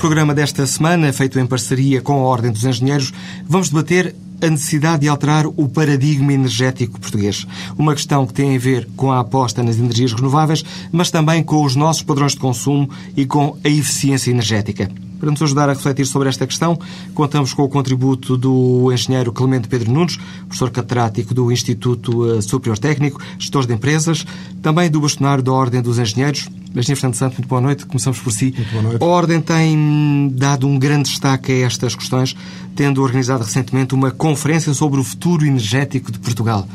programa desta semana, feito em parceria com a Ordem dos Engenheiros, vamos debater a necessidade de alterar o paradigma energético português. Uma questão que tem a ver com a aposta nas energias renováveis, mas também com os nossos padrões de consumo e com a eficiência energética. Para nos ajudar a refletir sobre esta questão, contamos com o contributo do engenheiro Clemente Pedro Nunes, professor catedrático do Instituto eh, Superior Técnico, gestor de empresas, também do bastonário da Ordem dos Engenheiros. Engenheiro Fernando Santos, muito boa noite. Começamos por si. Muito boa noite. A Ordem tem dado um grande destaque a estas questões, tendo organizado recentemente uma conferência sobre o futuro energético de Portugal.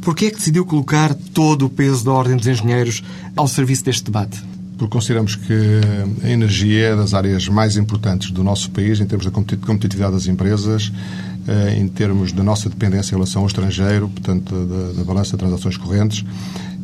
Por que é que decidiu colocar todo o peso da Ordem dos Engenheiros ao serviço deste debate? Porque consideramos que a energia é das áreas mais importantes do nosso país em termos da competitividade das empresas, eh, em termos da nossa dependência em relação ao estrangeiro, portanto, da, da balança de transações correntes.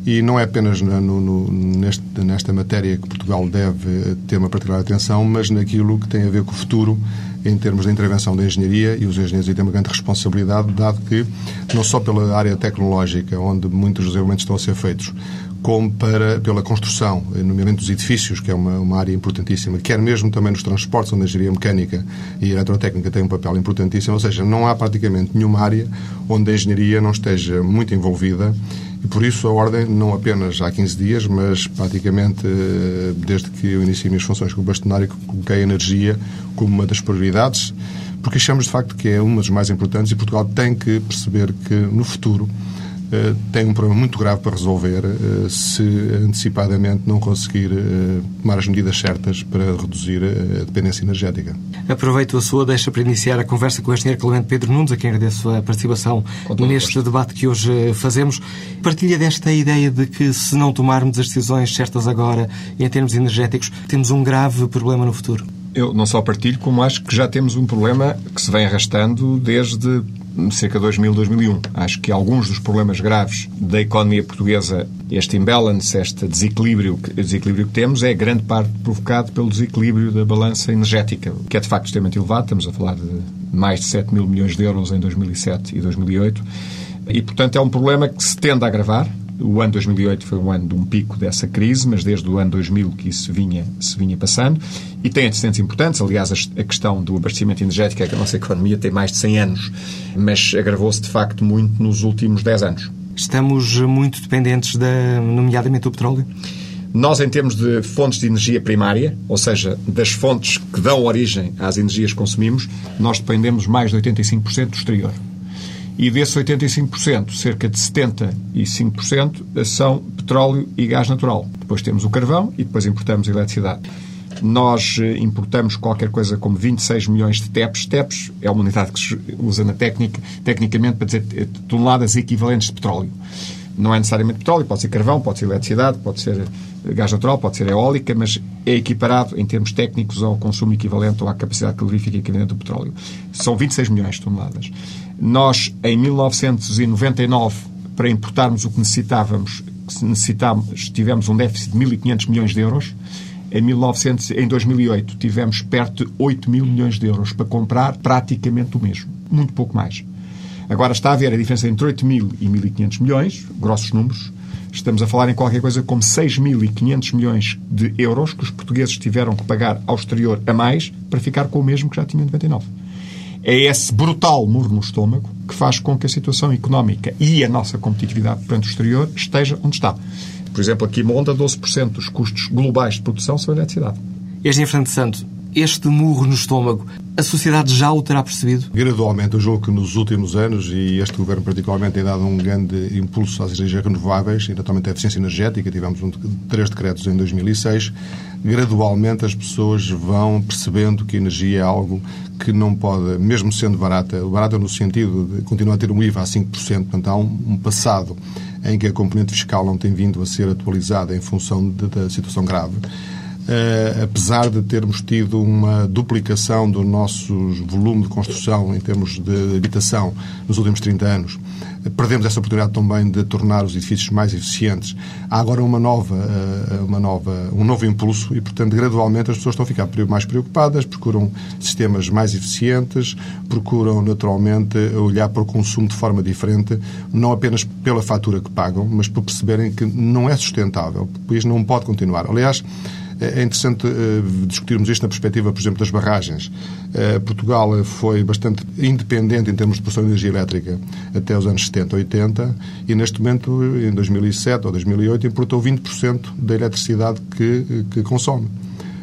E não é apenas no, no, neste, nesta matéria que Portugal deve ter uma particular atenção, mas naquilo que tem a ver com o futuro em termos de intervenção da engenharia e os engenheiros têm uma grande responsabilidade, dado que, não só pela área tecnológica, onde muitos desenvolvimentos estão a ser feitos, como para, pela construção, nomeadamente dos edifícios, que é uma, uma área importantíssima, quer mesmo também nos transportes, onde a engenharia mecânica e a eletrotécnica têm um papel importantíssimo, ou seja, não há praticamente nenhuma área onde a engenharia não esteja muito envolvida. E por isso a Ordem, não apenas há 15 dias, mas praticamente eh, desde que eu iniciei minhas funções como bastonário, coloquei a energia como uma das prioridades, porque achamos de facto que é uma das mais importantes e Portugal tem que perceber que no futuro tem um problema muito grave para resolver eh, se antecipadamente não conseguir eh, tomar as medidas certas para reduzir a dependência energética. Aproveito a sua deixa para iniciar a conversa com o engenheiro Clemente Pedro Nunes, a quem agradeço a participação neste debate que hoje fazemos. Partilha desta ideia de que se não tomarmos as decisões certas agora em termos energéticos, temos um grave problema no futuro. Eu não só partilho, como acho que já temos um problema que se vem arrastando desde cerca de 2000, 2001. Acho que alguns dos problemas graves da economia portuguesa, este imbalance, este desequilíbrio, desequilíbrio que temos, é grande parte provocado pelo desequilíbrio da balança energética, que é de facto extremamente elevado. Estamos a falar de mais de 7 mil milhões de euros em 2007 e 2008. E, portanto, é um problema que se tende a agravar. O ano 2008 foi um ano de um pico dessa crise, mas desde o ano 2000 que isso vinha, se vinha passando. E tem antecedentes importantes. Aliás, a questão do abastecimento energético é que a nossa economia tem mais de 100 anos, mas agravou-se de facto muito nos últimos 10 anos. Estamos muito dependentes, da, nomeadamente, do petróleo? Nós, em termos de fontes de energia primária, ou seja, das fontes que dão origem às energias que consumimos, nós dependemos mais de 85% do exterior e desses 85%, cerca de 75% são petróleo e gás natural. Depois temos o carvão e depois importamos eletricidade. Nós eh, importamos qualquer coisa como 26 milhões de TEPs. TEPs é uma unidade que se usa na técnica, tecnicamente para dizer eh, toneladas equivalentes de petróleo. Não é necessariamente petróleo, pode ser carvão, pode ser eletricidade, pode ser eh, gás natural, pode ser eólica, mas é equiparado em termos técnicos ao consumo equivalente ou à capacidade calorífica equivalente do petróleo. São 26 milhões de toneladas. Nós, em 1999, para importarmos o que necessitávamos, necessitávamos tivemos um déficit de 1.500 milhões de euros. Em, 1900, em 2008 tivemos perto de 8 mil milhões de euros para comprar praticamente o mesmo. Muito pouco mais. Agora está a haver a diferença entre 8 mil e 1.500 milhões, grossos números. Estamos a falar em qualquer coisa como 6.500 milhões de euros que os portugueses tiveram que pagar ao exterior a mais para ficar com o mesmo que já tinham em 99 é esse brutal muro no estômago que faz com que a situação económica e a nossa competitividade perante o exterior esteja onde está. Por exemplo, aqui monta 12% dos custos globais de produção são eletricidade. Este Fernando Santo, este murro no estômago, a sociedade já o terá percebido? Gradualmente, eu julgo que nos últimos anos, e este governo particularmente tem dado um grande impulso às energias renováveis e naturalmente à eficiência energética, tivemos um, três decretos em 2006, gradualmente as pessoas vão percebendo que a energia é algo que não pode, mesmo sendo barata, barata no sentido de continuar a ter um IVA a 5%, portanto há um, um passado em que a componente fiscal não tem vindo a ser atualizada em função da situação grave uh, apesar de termos tido uma duplicação do nosso volume de construção em termos de habitação nos últimos 30 anos, perdemos essa oportunidade também de tornar os edifícios mais eficientes. Há agora uma nova, uh, uma nova, um novo impulso e, portanto, gradualmente as pessoas estão a ficar mais preocupadas, procuram sistemas mais eficientes, procuram naturalmente olhar para o consumo de forma diferente, não apenas pela fatura que pagam, mas por perceberem que não é sustentável, país não pode continuar. Aliás, É interessante discutirmos isto na perspectiva, por exemplo, das barragens. Portugal foi bastante independente em termos de produção de energia elétrica até os anos 70, 80 e neste momento, em 2007 ou 2008, importou 20% da eletricidade que, que consome.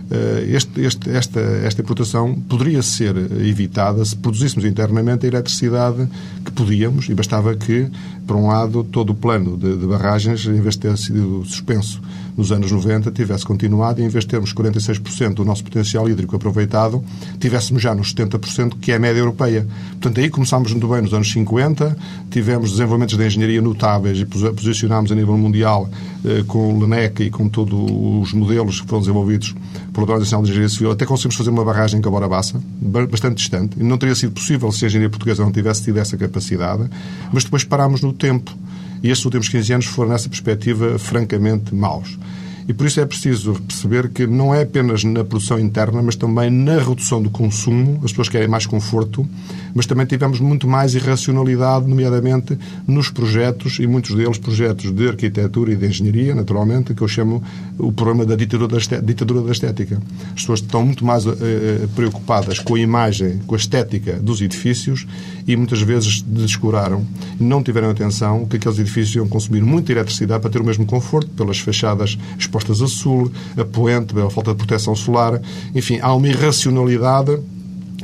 Eh, este, este, esta, esta importação poderia ser evitada se produzíssemos internamente a eletricidade que podíamos e bastava que, por um lado, todo o plano de, de barragens, em vez de ter sido suspenso nos anos 90, tivesse continuado e, em vez de termos 46% do nosso potencial hídrico aproveitado, tivéssemos já nos 70%, que é a média europeia. Portanto, aí começámos muito bem nos anos 50, tivemos desenvolvimentos de engenharia notáveis e posicionámos a nível mundial eh, com o LENEC e com todos os modelos que foram desenvolvidos pela Organização de Engenharia Civil. Até conseguimos fazer uma barragem em Cabora Bassa, bastante distante. Não teria sido possível se a engenharia portuguesa não tivesse tido essa capacidade, mas depois parámos no tempo. E estes últimos 15 anos foram, nessa perspectiva, francamente maus. E por isso é preciso perceber que não é apenas na produção interna, mas também na redução do consumo. As pessoas querem mais conforto, mas também tivemos muito mais irracionalidade, nomeadamente nos projetos, e muitos deles projetos de arquitetura e de engenharia, naturalmente, que eu chamo o problema da ditadura da estética. As pessoas estão muito mais uh, preocupadas com a imagem, com a estética dos edifícios e muitas vezes descuraram, não tiveram atenção que aqueles edifícios iam consumir muita eletricidade para ter o mesmo conforto, pelas fachadas expostas a sul, a poente, pela falta de proteção solar. Enfim, há uma irracionalidade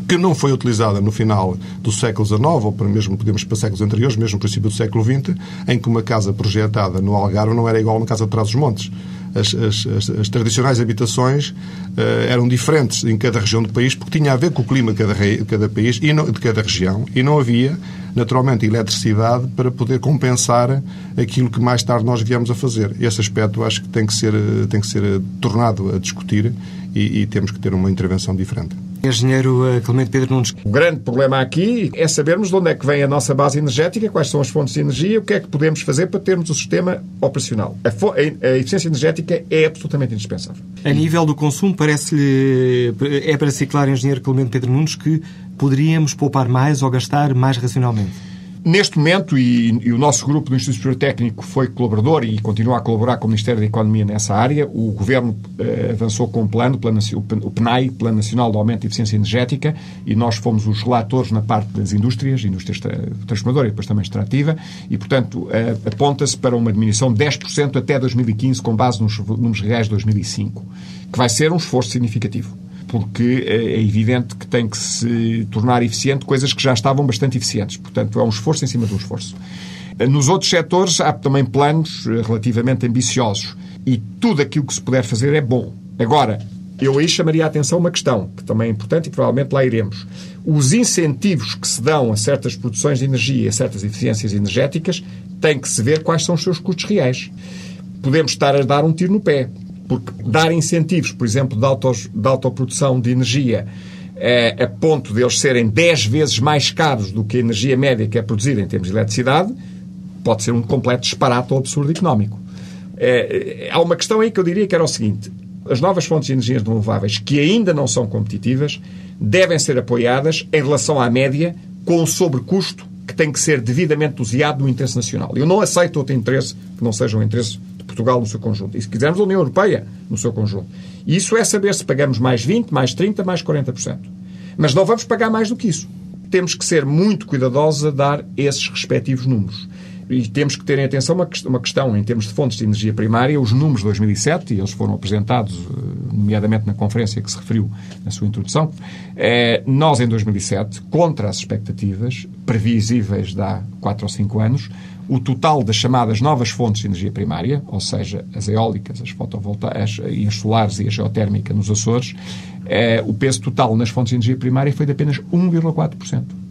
que não foi utilizada no final do século XIX, ou para mesmo podemos para séculos anteriores, mesmo no princípio do século XX, em que uma casa projetada no Algarve não era igual a uma casa de Trás-os-Montes as, as, as, as tradicionais habitações uh, eram diferentes em cada região do país, porque tinha a ver com o clima de cada, de cada país e não, de cada região, e não havia, naturalmente, eletricidade para poder compensar aquilo que mais tarde nós viemos a fazer. Esse aspecto acho que tem que ser, tem que ser tornado a discutir e, e temos que ter uma intervenção diferente. Engenheiro eh, Clemente Pedro Nunes. O grande problema aqui é sabermos de onde é que vem a nossa base energética, quais são as fontes de energia, o que é que podemos fazer para termos o sistema operacional. A, a eficiência energética é absolutamente indispensável. A nível do consumo, parece-lhe, é para ser claro, Engenheiro Clemente Pedro Nunes, que poderíamos poupar mais ou gastar mais racionalmente? Neste momento, e, e, o nosso grupo do Instituto Superior Técnico foi colaborador e continua a colaborar com o Ministério da Economia nessa área, o Governo eh, avançou com um plano, plano, o PNAE, Plano Nacional de Aumento de Eficiência Energética, e nós fomos os relatores na parte das indústrias, indústria transformadora e depois também extrativa, e, portanto, eh, aponta-se para uma diminuição de 10% até 2015, com base nos números reais de 2005, que vai ser um esforço significativo porque é evidente que tem que se tornar eficiente coisas que já estavam bastante eficientes. Portanto, é um esforço em cima de um esforço. Nos outros setores há também planos eh, relativamente ambiciosos e tudo aquilo que se puder fazer é bom. Agora, eu aí chamaria a atenção uma questão, que também é importante e provavelmente lá iremos. Os incentivos que se dão a certas produções de energia, a certas eficiências energéticas, tem que se ver quais são os seus custos reais. Podemos estar a dar um tiro no pé. Porque dar incentivos, por exemplo, de, autos, de autoprodução de energia é, a ponto de eles serem 10 vezes mais caros do que a energia média que é produzida em termos de eletricidade, pode ser um completo disparate ou absurdo económico. É, há uma questão aí que eu diria que era o seguinte: as novas fontes de energias renováveis que ainda não são competitivas devem ser apoiadas em relação à média com o sobrecusto que tem que ser devidamente doseado no interesse nacional. Eu não aceito outro interesse que não seja o interesse Portugal no seu conjunto. E se quisermos a União Europeia no seu conjunto. E isso é saber se pagamos mais 20%, mais 30%, mais 40%. Mas não vamos pagar mais do que isso. Temos que ser muito cuidadosos a dar esses respectivos números. E temos que ter em atenção uma, uma questão em termos de fontes de energia primária, os números de 2007, e eles foram apresentados, eh, nomeadamente na conferência que se referiu na sua introdução. É, nós, em 2007, contra as expectativas previsíveis de há 4 ou 5 anos, o total das chamadas novas fontes de energia primária, ou seja, as eólicas, as fotovoltaicas e as solares e a geotérmica nos Açores, é, o peso total nas fontes de energia primária foi de apenas 1,4%.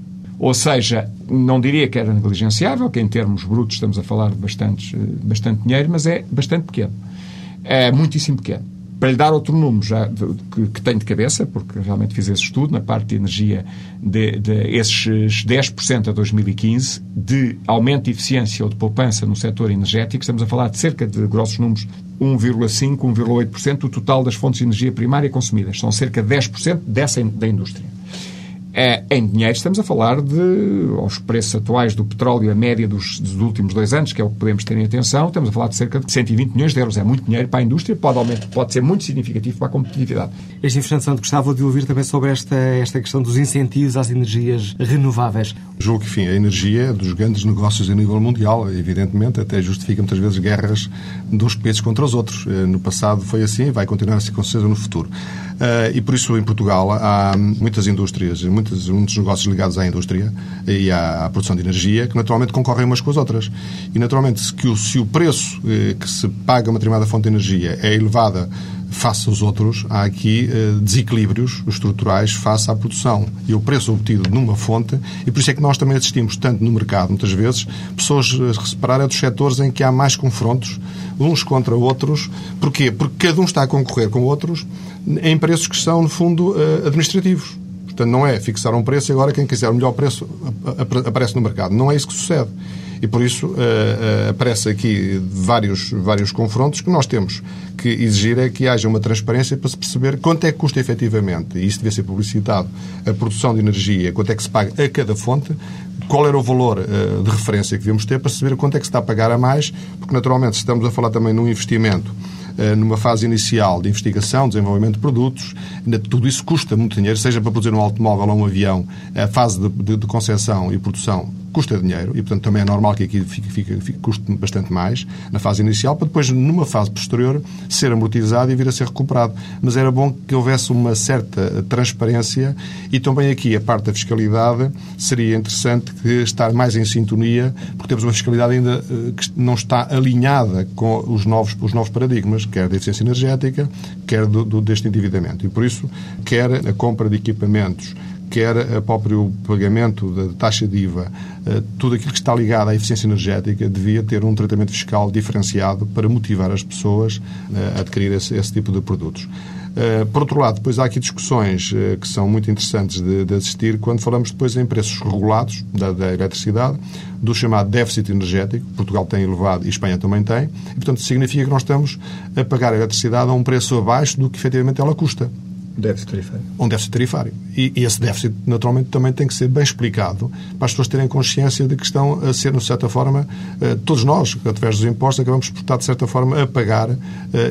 Ou seja, não diria que era negligenciável, que em termos brutos estamos a falar de bastante, bastante dinheiro, mas é bastante pequeno. É muitíssimo pequeno. Para lhe dar outro número já de, que, que, tenho de cabeça, porque realmente fiz esse estudo, na parte de energia, de, de esses 10% a 2015, de aumento de eficiência ou de poupança no setor energético, estamos a falar de cerca de, grossos números, 1,5%, 1,8% do total das fontes de energia primária consumidas. São cerca de 10% dessa da indústria. É, em dinheiro, estamos a falar de, aos preços atuais do petróleo, a média dos, dos, últimos dois anos, que é o que podemos ter em atenção, estamos a falar de cerca de 120 milhões de euros. É muito dinheiro para a indústria, pode, aumentar, pode ser muito significativo para a competitividade. Este Fernando Santo gostava de ouvir também sobre esta, esta questão dos incentivos às energias renováveis. Julgo que, enfim, a energia é dos grandes negócios a nível mundial, evidentemente, até justifica muitas vezes guerras de uns países contra os outros. Eh, no passado foi assim, vai continuar a ser com certeza no futuro. Uh, e por isso, em Portugal, há muitas indústrias, muitos, muitos negócios ligados à indústria e à, à, produção de energia que naturalmente concorrem umas com as outras. E naturalmente, se, que o, se o preço eh, que se paga uma determinada fonte de energia é elevada face aos outros, há aqui eh, desequilíbrios estruturais face à produção e o preço obtido numa fonte, e por isso é que nós também assistimos tanto no mercado, muitas vezes, pessoas a separar é dos setores em que há mais confrontos, uns contra outros. Porquê? Porque cada um está a concorrer com outros em preços que são, no fundo, eh, administrativos. Portanto, não é fixar um preço e agora quem quiser o melhor preço aparece no mercado. Não é isso que sucede. E por isso uh, uh, aparece aqui vários, vários confrontos que nós temos que exigir é que haja uma transparência para se perceber quanto é que custa efetivamente, e isso deve ser publicitado, a produção de energia, quanto é que se paga a cada fonte, qual era o valor uh, de referência que devemos ter para saber quanto é que se está a pagar a mais, porque naturalmente estamos a falar também num investimento numa fase inicial de investigação, desenvolvimento de produtos, tudo isso custa muito dinheiro, seja para produzir um automóvel ou um avião, a fase de, de, de concepção e produção custa dinheiro e, portanto, também é normal que aqui fique, fique, fique, custe bastante mais na fase inicial, para depois, numa fase posterior, ser amortizado e vir a ser recuperado. Mas era bom que houvesse uma certa transparência e também aqui a parte da fiscalidade seria interessante que estar mais em sintonia, porque temos uma fiscalidade ainda eh, que não está alinhada com os novos, os novos paradigmas, quer da eficiência energética, quer do, do, deste endividamento. E por isso, quer a compra de equipamentos quer o próprio pagamento da taxa de IVA, eh, tudo aquilo que está ligado à eficiência energética devia ter um tratamento fiscal diferenciado para motivar as pessoas eh, a adquirir esse, esse tipo de produtos. Uh, por outro lado, depois há aqui discussões que são muito interessantes de, de, assistir quando falamos depois em preços regulados da, da, eletricidade, do chamado déficit energético, Portugal tem elevado e Espanha também tem, e portanto significa que nós estamos a pagar a eletricidade a um preço abaixo do que efetivamente ela custa. Déficit tarifário. Um déficit tarifário. E, e, esse déficit, naturalmente, também tem que ser bem explicado para as pessoas terem consciência de que estão a ser, de certa forma, eh, todos nós, através dos impostos, acabamos por estar, de certa forma, a pagar eh,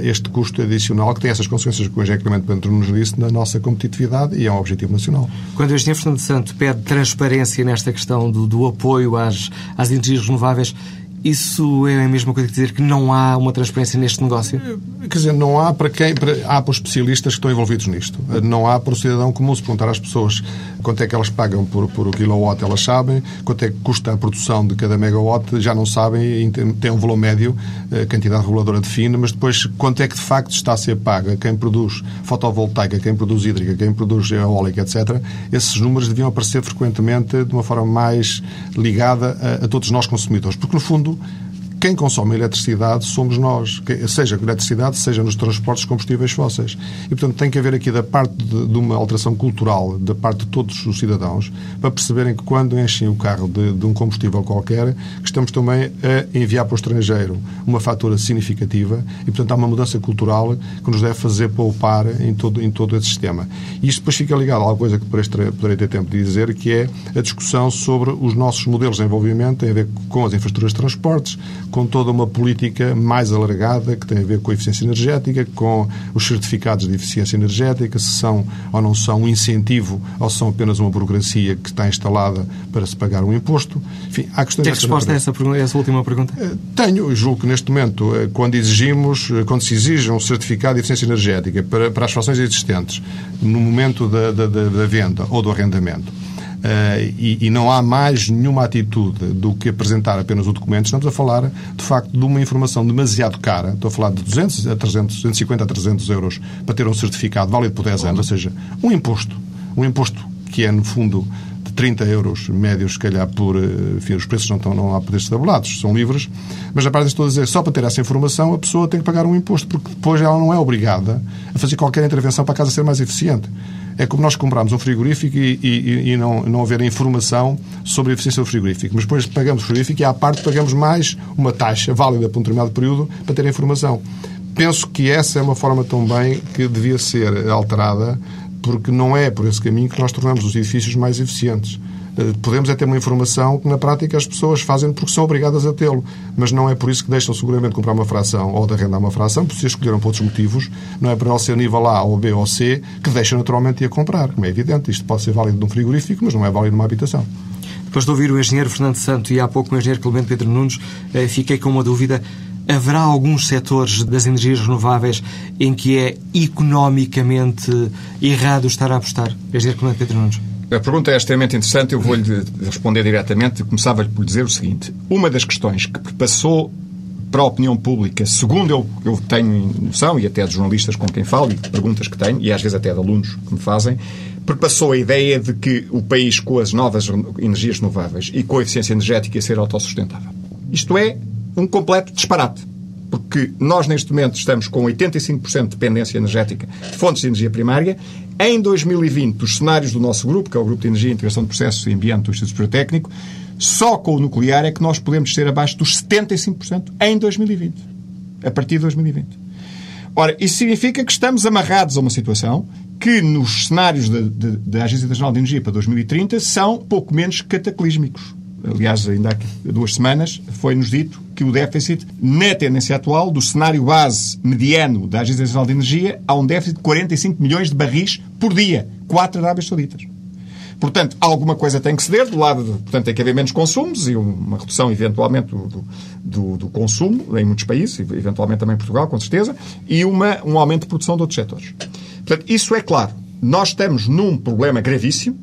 este custo adicional que tem essas consequências que o Engenheiro Clemente Bento nos disse na nossa competitividade e é um objetivo nacional. Quando o Engenheiro Fernando Santo pede transparência nesta questão do, do apoio às, às energias renováveis, isso é a mesma coisa que dizer que não há uma transparência neste negócio? Quer dizer, não há para quem. Para, há para os especialistas que estão envolvidos nisto. Não há para o cidadão comum se perguntar às pessoas quanto é que elas pagam por, por o kilowatt, elas sabem, quanto é que custa a produção de cada megawatt, já não sabem, tem um valor médio, a quantidade reguladora define, mas depois quanto é que de facto está a ser paga quem produz fotovoltaica, quem produz hídrica, quem produz eólica, etc. Esses números deviam aparecer frequentemente de uma forma mais ligada a, a todos nós consumidores, porque no fundo mundo quem consome eletricidade somos nós, seja com eletricidade, seja nos transportes de combustíveis fósseis. E, portanto, tem que haver aqui, da parte de, de, uma alteração cultural, da parte de todos os cidadãos, para perceberem que quando enchem o carro de, de um combustível qualquer, que estamos também a enviar para o estrangeiro uma fatura significativa e, portanto, há uma mudança cultural que nos deve fazer poupar em todo, em todo esse sistema. E isto depois fica ligado a alguma coisa que poderei ter tempo de dizer, que é a discussão sobre os nossos modelos de envolvimento, tem a ver com as infraestruturas de transportes, com toda uma política mais alargada que tem a ver com a eficiência energética, com os certificados de eficiência energética, se são ou não são um incentivo ou são apenas uma burocracia que está instalada para se pagar um imposto. Enfim, há questões Tem resposta a essa, a essa última pergunta? Eh, tenho. Julgo que neste momento, eh, quando exigimos, eh, quando se exige um certificado de eficiência energética para, para as frações existentes, no momento da, da, da venda ou do arrendamento, e, e, não há mais nenhuma atitude do que apresentar apenas o documento, estamos a falar, de facto, de uma informação demasiado cara. Estou a falar de 200 a 300, 250 a 300 euros para ter um certificado válido por 10 anos, ou seja, um imposto. Um imposto que é, no fundo, de 30 euros médios, se calhar, por. Eh, enfim, os preços não, estão, não há poderes tabulados, são livres. Mas, a parte estou a dizer, só para ter essa informação, a pessoa tem que pagar um imposto, porque depois ela não é obrigada a fazer qualquer intervenção para a casa ser mais eficiente. É como nós compramos um frigorífico e, e, e não, não haver informação sobre a eficiência do frigorífico. Mas depois pagamos o frigorífico e, à parte, pagamos mais uma taxa válida por um determinado período para ter a informação. Penso que essa é uma forma também que devia ser alterada porque não é por esse caminho que nós tornamos os edifícios mais eficientes. Eh, podemos é ter uma informação que, na prática, as pessoas fazem porque são obrigadas a tê-lo. Mas não é por isso que deixam seguramente comprar uma fração ou de arrendar uma fração, porque se escolheram por outros motivos, não é para ele ser nível A ou B ou C, que deixam naturalmente ir a comprar, como é evidente. Isto pode ser válido num frigorífico, mas não é válido numa habitação. Depois de ouvir o engenheiro Fernando Santo e há pouco o engenheiro Clemente Pedro Nunes, eh, fiquei com uma dúvida. Haverá alguns setores das energias renováveis em que é economicamente errado estar a apostar? Engenheiro Clemente Pedro Nunes. A pergunta é extremamente interessante, eu vou-lhe responder diretamente. Começava-lhe por dizer o seguinte: uma das questões que passou para a opinião pública, segundo eu, eu tenho noção, e até de jornalistas com quem falo, e de perguntas que tenho, e às vezes até de alunos que me fazem, perpassou a ideia de que o país, com as novas energias renováveis e com a eficiência energética, ia ser autossustentável. Isto é um completo disparate. Porque nós, neste momento, estamos com 85% de dependência energética de fontes de energia primária. Em 2020, os cenários do nosso grupo, que é o Grupo de Energia, Integração de Processos e Ambiente do Instituto Superior Técnico, só com o nuclear é que nós podemos ser abaixo dos 75% em 2020. A partir de 2020. Ora, isso significa que estamos amarrados a uma situação que nos cenários da Agência Internacional de Energia para 2030 são pouco menos cataclísmicos. Aliás, ainda há duas semanas foi-nos dito que o déficit, na tendência atual, do cenário base mediano da Agência Nacional de Energia, há um déficit de 45 milhões de barris por dia. Quatro Arábias Sauditas. Portanto, alguma coisa tem que ceder do lado, de, portanto, tem que haver menos consumos e uma redução, eventualmente, do, do, do, consumo em muitos países, eventualmente também em Portugal, com certeza, e uma, um aumento de produção de outros setores. Portanto, isso é claro. Nós estamos num problema gravíssimo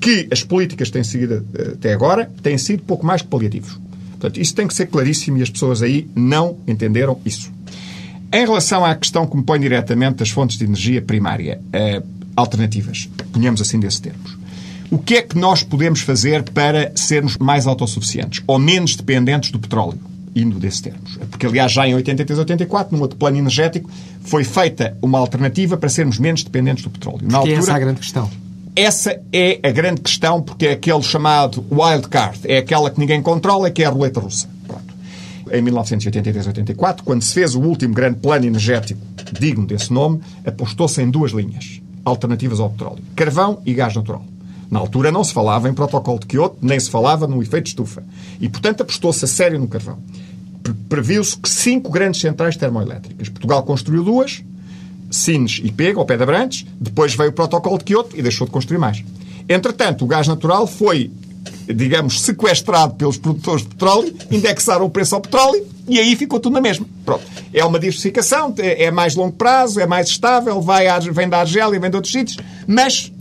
que as políticas têm seguido eh, até agora têm sido pouco mais que paliativos. Portanto, isso tem que ser claríssimo e as pessoas aí não entenderam isso. Em relação à questão que me põe diretamente das fontes de energia primária eh, alternativas, ponhamos assim desses termos. O que é que nós podemos fazer para sermos mais autossuficientes ou menos dependentes do petróleo? Indo desses termos. Porque, aliás, já em 83, 84, num outro plano energético, foi feita uma alternativa para sermos menos dependentes do petróleo. Na altura, essa é a grande questão. Essa é a grande questão, porque é aquele chamado wild card. É aquela que ninguém controla, que é a roleta russa. Pronto. Em 1983-84, quando se fez o último grande plano energético digno desse nome, apostou-se em duas linhas alternativas ao petróleo: carvão e gás natural. Na altura não se falava em protocolo de Kyoto, nem se falava no efeito estufa. E, portanto, apostou-se a sério no carvão. Previu-se que cinco grandes centrais termoelétricas. Portugal construiu duas, Sines e Pego, ao pé de Abrantes. Depois veio o protocolo de Kyoto e deixou de construir mais. Entretanto, o gás natural foi, digamos, sequestrado pelos produtores de petróleo, indexaram o preço ao petróleo e aí ficou tudo na mesma. Pronto. É uma diversificação, é mais longo prazo, é mais estável, vai, vem da Argélia, vem de outros sítios, mas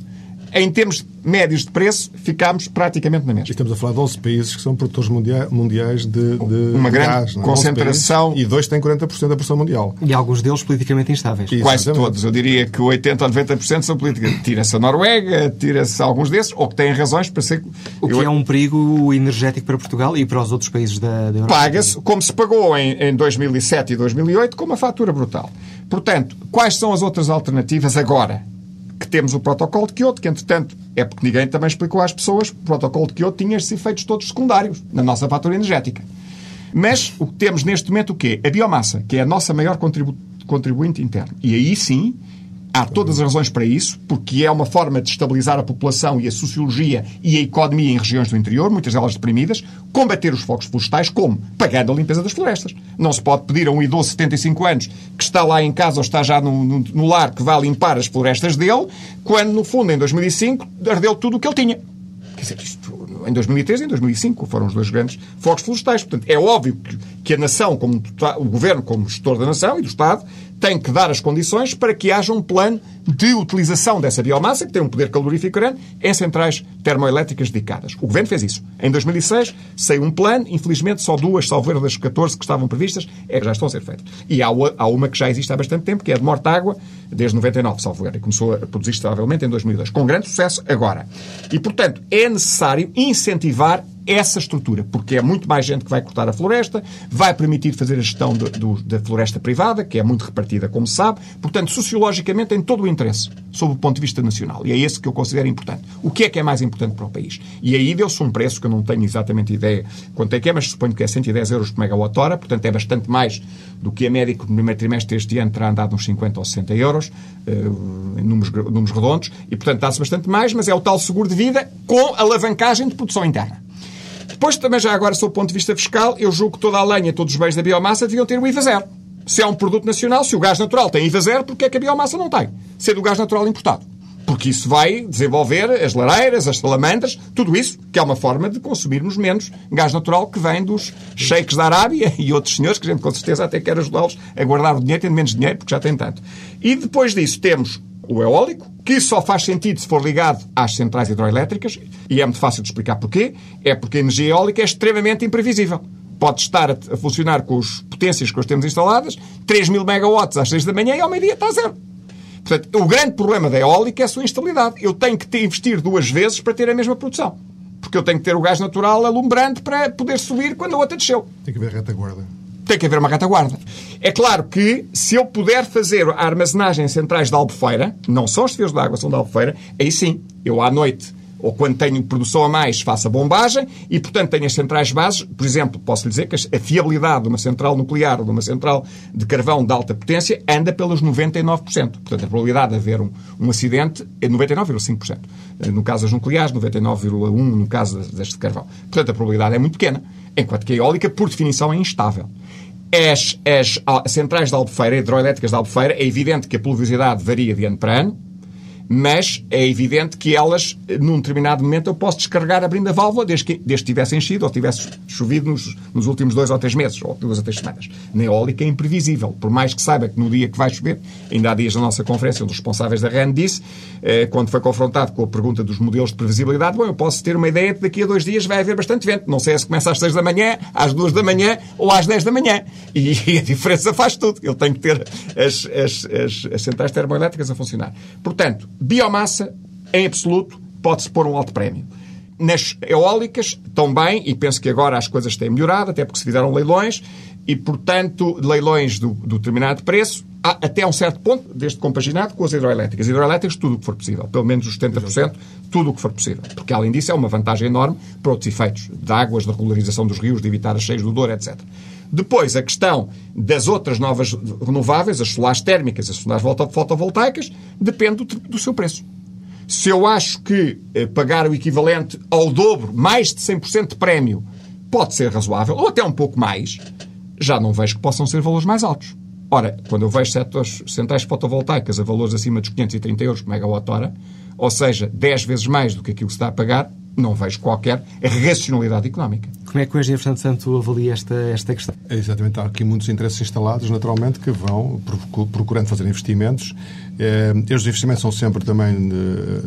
em termos médios de preço, ficámos praticamente na mesma. E estamos a falar de 11 países que são produtores mundiais de, de Uma grande gás, é? concentração. E dois têm 40% da produção mundial. E alguns deles politicamente instáveis. Quase todos. Eu diria que 80% ou 90% são políticos. Tira-se a Noruega, tira-se alguns desses, ou que têm razões para ser... O que Eu... é um perigo energético para Portugal e para os outros países da, da Europa. Paga-se, como se pagou em, em 2007 e 2008, com uma fatura brutal. Portanto, quais são as outras alternativas agora? Que temos o protocolo de Kyoto, que entretanto é porque ninguém também explicou às pessoas o protocolo de Kyoto tinha esses efeitos todos secundários na nossa fatura energética. Mas o que temos neste momento o quê? A biomassa, que é a nossa maior contribu contribuinte interno. E aí sim Há todas as razões para isso, porque é uma forma de estabilizar a população e a sociologia e a economia em regiões do interior, muitas delas deprimidas, combater os focos florestais, como? Pagando a limpeza das florestas. Não se pode pedir a um idoso de 75 anos que está lá em casa ou está já no, no, no lar que vá limpar as florestas dele, quando, no fundo, em 2005, ardeu tudo o que ele tinha. Quer dizer, isto, em 2003 e em 2005 foram os dois grandes focos florestais. Portanto, é óbvio que, que a nação, como o governo como gestor da nação e do Estado, tem que dar as condições para que haja um plano de utilização dessa biomassa, que tem um poder calorífico grande, em centrais termoelétricas dedicadas. O Governo fez isso. Em 2006 saiu um plano, infelizmente só duas, salvo das 14 que estavam previstas, é que já estão a ser feitas. E há, uma que já existe há bastante tempo, que é de Mortágua, desde 99, salvo e começou a produzir estavelmente em 2002, com grande sucesso agora. E, portanto, é necessário incentivar essa estrutura, porque é muito mais gente que vai cortar a floresta, vai permitir fazer a gestão do, do, da floresta privada, que é muito repartida, como se sabe. Portanto, sociologicamente tem todo o interesse, sob o ponto de vista nacional. E é esse que eu considero importante. O que é que é mais importante para o país? E aí deu-se um preço que eu não tenho exatamente ideia quanto é que é, mas suponho que é 110 euros por megawatt-hora, portanto é bastante mais do que a média que no primeiro trimestre deste ano terá andado uns 50 ou 60 euros, uh, em números, números redondos, e portanto dá-se bastante mais, mas é o tal seguro de vida com alavancagem de produção interna. Depois, também já agora, sob o ponto de vista fiscal, eu julgo que toda a lenha, todos os bens da biomassa deviam ter o IVA zero. Se é um produto nacional, se o gás natural tem IVA zero, porque é que a biomassa não tem? Sendo o gás natural importado. Porque isso vai desenvolver as lareiras, as salamandras, tudo isso, que é uma forma de consumirmos menos gás natural que vem dos sheiks da Arábia e outros senhores que a gente com certeza até quer ajudá-los a guardar o dinheiro, tendo menos dinheiro, porque já tem tanto. E depois disso temos o eólico, que só faz sentido se for ligado às centrais hidroelétricas, e é muito fácil de explicar porquê. É porque a energia eólica é extremamente imprevisível. Pode estar a, funcionar com as potências que hoje temos instaladas, 3 mil megawatts às 6 da manhã e ao meio-dia está zero. Portanto, o grande problema da eólica é a sua instabilidade. Eu tenho que ter, investir duas vezes para ter a mesma produção. Porque eu tenho que ter o gás natural alumbrante para poder subir quando a outra desceu. Tem que haver retaguarda tem que haver uma retaguarda. É claro que, se eu puder fazer a armazenagem em centrais de Albufeira, não só os fios de água são de Albufeira, aí sim, eu à noite ou quando tenho produção a mais, faço a bombagem e, portanto, tenho as centrais bases. Por exemplo, posso lhe dizer que a fiabilidade de uma central nuclear ou de uma central de carvão de alta potência anda pelos 99%. Portanto, a probabilidade de haver um, um acidente é 99,5%. No caso das nucleares, 99,1% no caso das de carvão. Portanto, a probabilidade é muito pequena. Enquanto que a eólica, por definição, é instável. As, as centrais de Albufeira, hidroelétricas de Albufeira, é evidente que a pluviosidade varia de ano para ano, mas é evidente que elas, num determinado momento, eu posso descarregar abrindo a válvula desde que, desde que tivesse enchido ou tivesse chovido nos, nos, últimos dois ou três meses, ou duas ou três semanas. Na eólica é imprevisível. Por mais que saiba que no dia que vai chover, ainda há dias na nossa conferência, um dos responsáveis da RAN disse, eh, quando foi confrontado com a pergunta dos modelos de previsibilidade, bom, eu posso ter uma ideia de que daqui a dois dias vai haver bastante vento. Não sei se começa às seis da manhã, às duas da manhã ou às dez da manhã. E, e a diferença faz tudo. Ele tem que ter as, as, as, as centrais termoelétricas a funcionar. Portanto, biomassa, em absoluto, pode-se pôr um alto prémio. Nas eólicas, bem, e penso que agora as coisas têm melhorado, até porque se fizeram leilões, e, portanto, leilões do, do determinado preço, até um certo ponto, desde compaginado com as hidroelétricas. Hidroelétricas, tudo o que for possível. Pelo menos os 70%, tudo o que for possível. Porque, além disso, é uma vantagem enorme para outros efeitos de águas, de regularização dos rios, de evitar as cheias do Douro, etc. Depois, a questão das outras novas renováveis, as solares térmicas, as solares fotovoltaicas, depende do, seu preço. Se eu acho que eh, pagar o equivalente ao dobro, mais de 100% de prémio, pode ser razoável, ou até um pouco mais, já não vejo que possam ser valores mais altos. Ora, quando eu vejo setores, centrais fotovoltaicas a valores acima dos 530 euros por megawatt-hora, ou seja, 10 vezes mais do que aquilo que se está a pagar, não vejo qualquer racionalidade económica. Como é que o engenheiro Fernando Santo avalia esta, esta questão? É exatamente. Há aqui muitos interesses instalados, naturalmente, que vão procurando fazer investimentos. Eh, estes investimentos são sempre também, eh,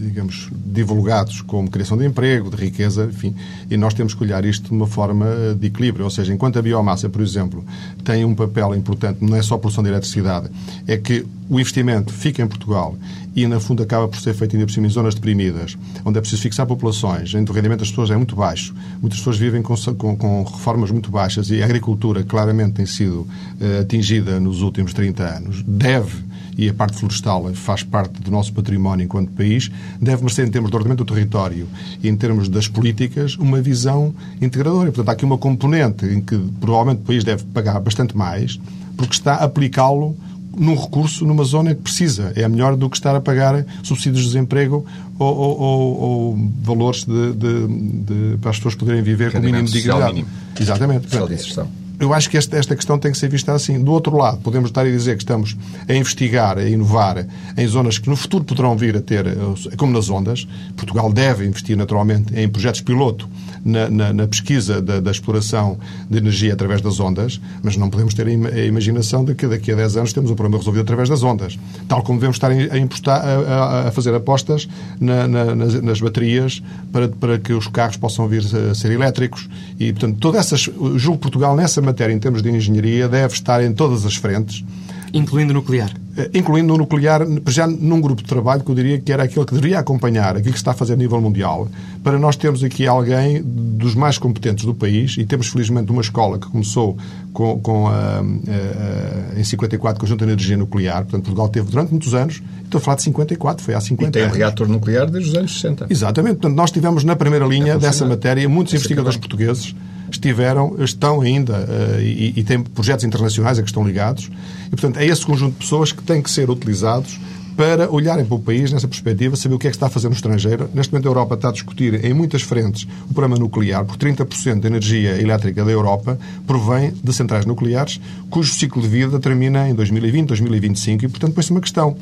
digamos, divulgados como criação de emprego, de riqueza, enfim, e nós temos que olhar isto de uma forma de equilíbrio. Ou seja, enquanto a biomassa, por exemplo, tem um papel importante, não é só a produção de eletricidade, é que o investimento fica em Portugal e, na fundo, acaba por ser feito ainda por cima em zonas deprimidas, onde é preciso fixar populações, onde o rendimento das pessoas é muito baixo, muitas pessoas vivem com, com, com reformas muito baixas e a agricultura claramente tem sido uh, atingida nos últimos 30 anos, deve e a parte florestal faz parte do nosso património enquanto país, deve merecer, em termos de ordenamento do território e em termos das políticas, uma visão integradora. Portanto, há aqui uma componente em que provavelmente o país deve pagar bastante mais, porque está a aplicá-lo num recurso numa zona que precisa. É melhor do que estar a pagar subsídios de desemprego ou, ou, ou, ou valores de, de, de, para as pessoas poderem viver com o mínimo de dignidade. Mínimo. Exatamente. Social de inserção eu acho que esta, esta questão tem que ser vista assim. Do outro lado, podemos estar a dizer que estamos a investigar, a inovar em zonas que no futuro poderão vir a ter, eh, como nas ondas. Portugal deve investir naturalmente em projetos piloto na, na, na pesquisa da, da, exploração de energia através das ondas, mas não podemos ter a imaginação de que daqui a 10 anos temos o problema resolvido através das ondas. Tal como devemos estar a, impostar, a, a fazer apostas na, nas, nas, baterias para, para que os carros possam vir a ser elétricos. E, portanto, todas essas. Julgo Portugal, nessa matéria, em termos de engenharia, deve estar em todas as frentes. Incluindo nuclear? eh, incluindo o nuclear, já num grupo de trabalho que eu diria que era aquele que deveria acompanhar aquilo que se está a fazer a nível mundial, para nós termos aqui alguém dos mais competentes do país, e temos felizmente uma escola que começou com, com a, a, a, em 54 conjunto de energia nuclear, portanto Portugal teve durante muitos anos, estou a falar de 54, foi há 50 e tem anos. um reator nuclear desde os anos 60. Exatamente, portanto nós tivemos na primeira linha é dessa matéria muitos investigadores portugueses estiveram, estão ainda uh, e, e têm projetos internacionais a que estão ligados. E, portanto, é esse conjunto de pessoas que têm que ser utilizados para olharem para o país nessa perspectiva, saber o que é que está a fazer no estrangeiro. Neste momento, a Europa está a discutir em muitas frentes o problema nuclear, porque 30% da energia elétrica da Europa provém de centrais nucleares, cujo ciclo de vida termina em 2020, 2025, e, portanto, põe-se uma questão.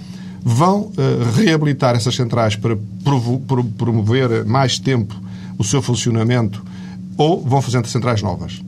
Vão uh, reabilitar essas centrais para promover mais tempo o seu funcionamento ou vão fazendo centrais novas.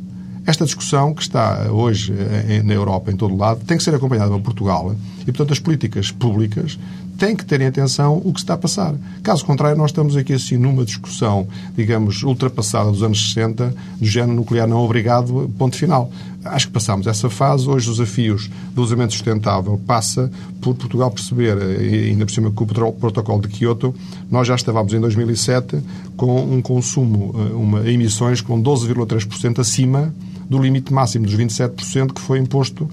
Esta discussão que está hoje eh, na Europa, em todo lado, tem que ser acompanhada por Portugal e, portanto, as políticas públicas têm que ter em atenção o que se está a passar. Caso contrário, nós estamos aqui assim numa discussão, digamos, ultrapassada dos anos 60, do género nuclear não obrigado, ponto final. Acho que passámos essa fase. Hoje, os desafios do usamento sustentável passa por Portugal perceber, eh, ainda por cima com o protocolo de Kyoto, nós já estávamos em 2007 com um consumo, eh, uma, emissões com 12,3% acima do limite máximo dos 27% que foi imposto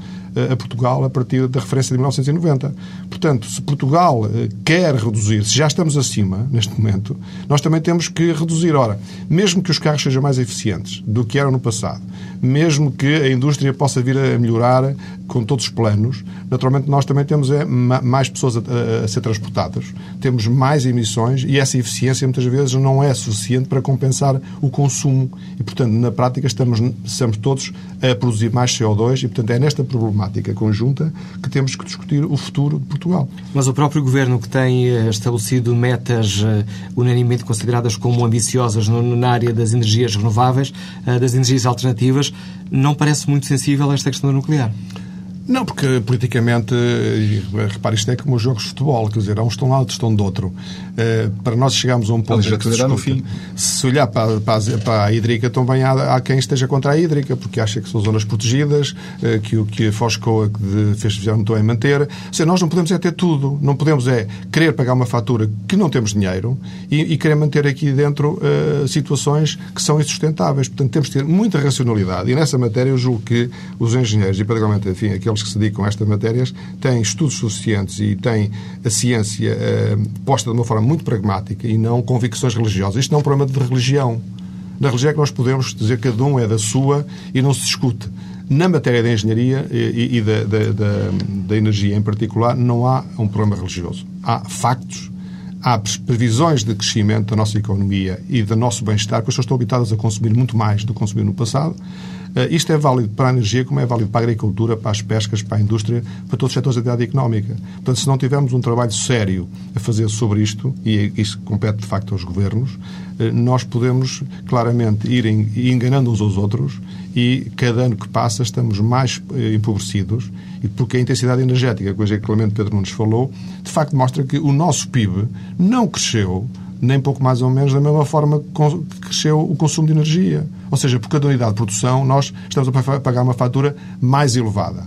a Portugal a partir da referência de 1990. Portanto, se Portugal eh, quer reduzir, se já estamos acima neste momento, nós também temos que reduzir. Ora, mesmo que os carros sejam mais eficientes do que eram no passado, mesmo que a indústria possa vir a melhorar com todos os planos, naturalmente nós também temos é, mais pessoas a, a, ser transportadas, temos mais emissões e essa eficiência muitas vezes não é suficiente para compensar o consumo. E, portanto, na prática estamos, estamos todos a produzir mais CO2 e, portanto, é nesta problemática conjunta que temos que discutir o futuro de Portugal. Mas o próprio Governo que tem eh, estabelecido metas uh, unanimemente consideradas como ambiciosas na área das energias renováveis, uh, das energias alternativas, não parece muito sensível a esta questão nuclear. Não, porque politicamente, repare, isto é como os jogos de futebol, quer dizer, há uns estão lá, outros estão de outro. Eh, para nós chegarmos a um ponto em que se, no fim. se olhar para, para, para a hídrica, também há, há, quem esteja contra a hídrica, porque acha que são zonas protegidas, eh, que o que a Foscoa fez fizeram estão a manter. Ou seja, nós não podemos é ter tudo. Não podemos é querer pagar uma fatura que não temos dinheiro e, e querer manter aqui dentro uh, situações que são insustentáveis. Portanto, temos de ter muita racionalidade. E nessa matéria eu julgo que os engenheiros e, particularmente, enfim, aqueles que se dedicam a estas matérias têm estudos suficientes e têm a ciência uh, posta de uma forma muito pragmática e não convicções religiosas. Isto não é um problema de religião. Na religião é que nós podemos dizer que cada um é da sua e não se discute. Na matéria da engenharia e, e da, da, da, da energia em particular, não há um problema religioso. Há factos há previsões de crescimento da nossa economia e do nosso bem-estar, porque as pessoas estão habitadas a consumir muito mais do que consumiram no passado. Uh, isto é válido para a energia, como é válido para a agricultura, para as pescas, para a indústria, para todos os setores da atividade económica. Portanto, se não tivermos um trabalho sério a fazer sobre isto, e isso compete de facto aos governos, uh, nós podemos claramente ir enganando uns aos outros e cada ano que passa estamos mais uh, empobrecidos, e porque a intensidade energética, coisa que claramente Pedro Nunes falou, de facto mostra que o nosso PIB não cresceu nem pouco mais ou menos da mesma forma que cresceu o consumo de energia. Ou seja, por cada unidade de produção, nós estamos a pagar uma fatura mais elevada.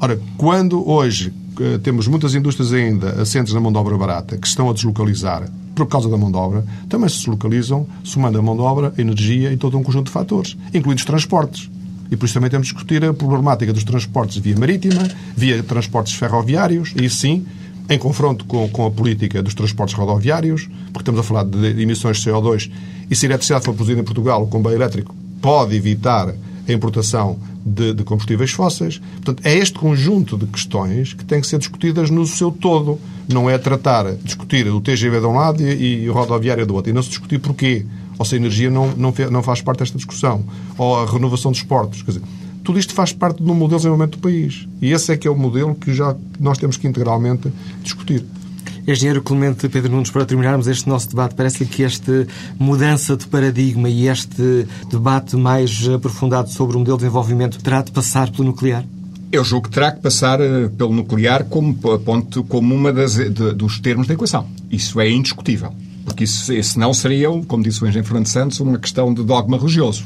Ora, quando hoje eh, temos muitas indústrias ainda assentes na mão de obra barata, que estão a deslocalizar por causa da mão de obra, também se deslocalizam somando a mão de obra, a energia e todo um conjunto de fatores, incluindo os transportes. E por isso também temos de discutir a problemática dos transportes via marítima, via transportes ferroviários, e sim, em confronto com, com a política dos transportes rodoviários, porque estamos a falar de emissões de CO2, e se a eletricidade for produzida em Portugal, o comboio elétrico pode evitar a importação de, de, combustíveis fósseis. Portanto, é este conjunto de questões que têm que ser discutidas no seu todo. Não é tratar, discutir o TGV de um lado e, e o rodoviário do outro. E não se discutir porquê. Ou se a energia não, não, não faz parte desta discussão. Ou a renovação dos portos. Quer dizer, tudo isto faz parte do modelo de desenvolvimento do país. E esse é que é o modelo que já nós temos que integralmente discutir. Engenheiro Clemente Pedro Nunes, para terminarmos este nosso debate, parece que esta mudança de paradigma e este debate mais aprofundado sobre o modelo de desenvolvimento terá de passar pelo nuclear? Eu julgo que terá que passar eh, pelo nuclear como, ponto, como uma das, de, dos termos da equação. Isso é indiscutível. Porque isso, senão seria, como disse o engenheiro Fernando Santos, uma questão de dogma religioso.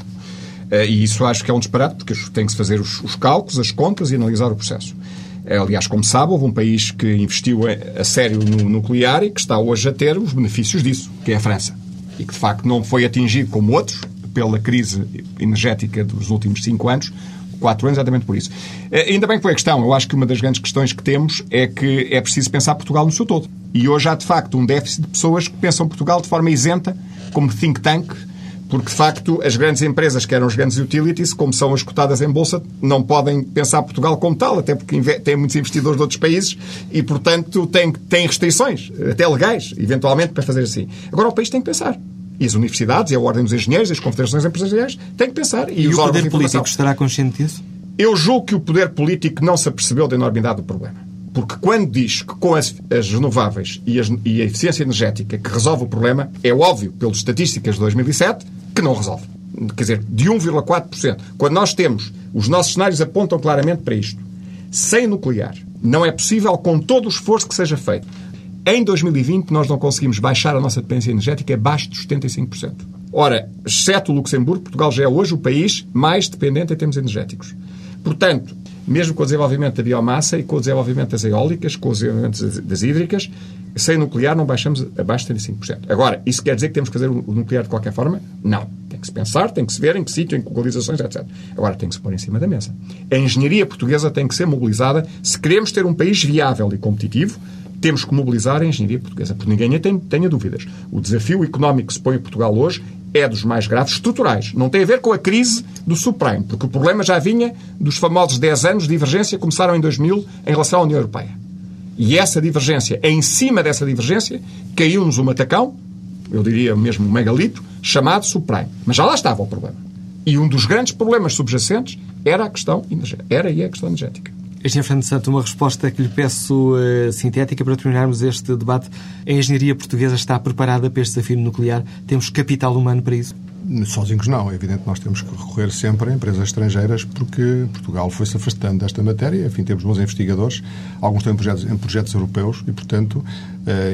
Eh, e isso acho que é um disparate, porque tem que se fazer os, os cálculos, as contas e analisar o processo. Aliás, como sabe, houve um país que investiu a sério no nuclear e que está hoje a ter os benefícios disso, que é a França. E que, de facto, não foi atingido como outros pela crise energética dos últimos cinco anos, quatro anos, exatamente por isso. Eh, ainda bem que foi a questão. Eu acho que uma das grandes questões que temos é que é preciso pensar Portugal no seu todo. E hoje há, de facto, um déficit de pessoas que pensam Portugal de forma isenta, como think tank, porque, de facto, as grandes empresas, que eram os grandes utilities, como são as cotadas em Bolsa, não podem pensar Portugal como tal, até porque têm muitos investidores de outros países e, portanto, têm, têm restrições, até legais, eventualmente, para fazer assim. Agora, o país tem que pensar. E as universidades, e a Ordem dos Engenheiros, as confederações empresariais têm que pensar. E, e o poder político estará consciente disso? Eu julgo que o poder político não se apercebeu da enormidade do problema. Porque quando diz que com as, as renováveis e, as, e, a eficiência energética que resolve o problema, é óbvio, pelas estatísticas de 2007, que não resolve. Quer dizer, de 1,4%. Quando nós temos, os nossos cenários apontam claramente para isto. Sem nuclear, não é possível com todo o esforço que seja feito. Em 2020, nós não conseguimos baixar a nossa dependência energética abaixo dos 75%. Ora, exceto o Luxemburgo, Portugal já é hoje o país mais dependente em termos energéticos. Portanto, mesmo com o desenvolvimento da biomassa e com o desenvolvimento das eólicas, com o desenvolvimento das hídricas, sem nuclear não baixamos abaixo de 75%. Agora, isso quer dizer que temos que fazer o nuclear de qualquer forma? Não. Tem que se pensar, tem que se ver em que sítio, em que localizações, etc. Agora, tem que se pôr em cima da mesa. A engenharia portuguesa tem que ser mobilizada. Se queremos ter um país viável e competitivo, temos que mobilizar a engenharia portuguesa, porque ninguém tem, tenha dúvidas. O desafio económico que se põe em Portugal hoje é dos mais graves, estruturais. Não tem a ver com a crise do subprime, porque o problema já vinha dos famosos 10 anos de divergência que começaram em 2000 em relação à União Europeia. E essa divergência, em cima dessa divergência, caiu-nos um matacão, eu diria mesmo um megalito, chamado subprime. Mas já lá estava o problema. E um dos grandes problemas subjacentes era a questão energética. Era e é a questão energética. Engenheiro Fernando Santo, uma resposta que lhe peço uh, sintética para terminarmos este debate. A engenharia portuguesa está preparada para este desafio nuclear? Temos capital humano para isso? Sozinhos não. É evidente que nós temos que recorrer sempre a empresas estrangeiras porque Portugal foi-se afastando desta matéria. Enfim, temos bons investigadores, alguns têm projetos, em projetos europeus e, portanto,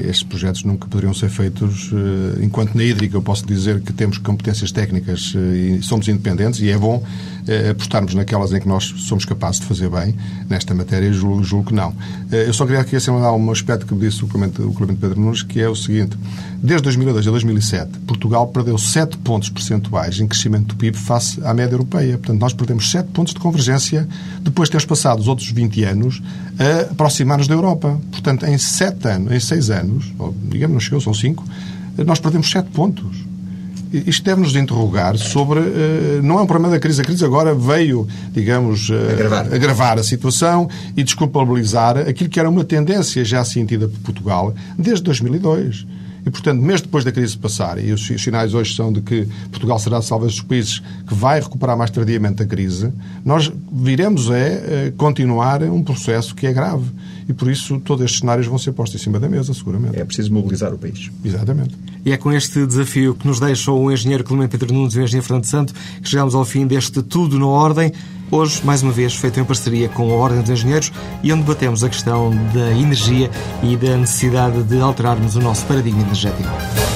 estes projetos nunca poderiam ser feitos eh, enquanto na hídrica eu posso dizer que temos competências técnicas eh, e somos independentes e é bom apostarmos naquelas em que nós somos capazes de fazer bem. Nesta matéria, julgo, julgo que não. Eu só queria aqui assinalar um aspecto que me disse o Clemente, o Clemente Pedro Nunes, que é o seguinte. Desde 2002 a 2007, Portugal perdeu 7 pontos percentuais em crescimento do PIB face à média europeia. Portanto, nós perdemos 7 pontos de convergência depois de termos passado os outros 20 anos a aproximar-nos da Europa. Portanto, em 7 anos, em 6 anos, ou, digamos, não chegou, são 5, nós perdemos 7 pontos. Isto deve-nos interrogar sobre. Uh, não é um problema da crise. A crise agora veio, digamos, uh, agravar. agravar. a situação e desculpabilizar aquilo que era uma tendência já sentida por Portugal desde 2002. E, portanto, mesmo depois da crise passar, e os sinais hoje são de que Portugal será talvez dos países que vai recuperar mais tardiamente a crise, nós viremos a é, continuar um processo que é grave. E por isso todos estes cenários vão ser postos em cima da mesa, seguramente. É preciso mobilizar o país. Exatamente. E é com este desafio que nos deixou o engenheiro Clemente Pedro Nunes e o engenheiro Fernando Santo que chegamos ao fim deste Tudo na Ordem. Hoje, mais uma vez, feito em parceria com a Ordem dos Engenheiros e onde debatemos a questão da energia e da necessidade de alterarmos o nosso paradigma energético.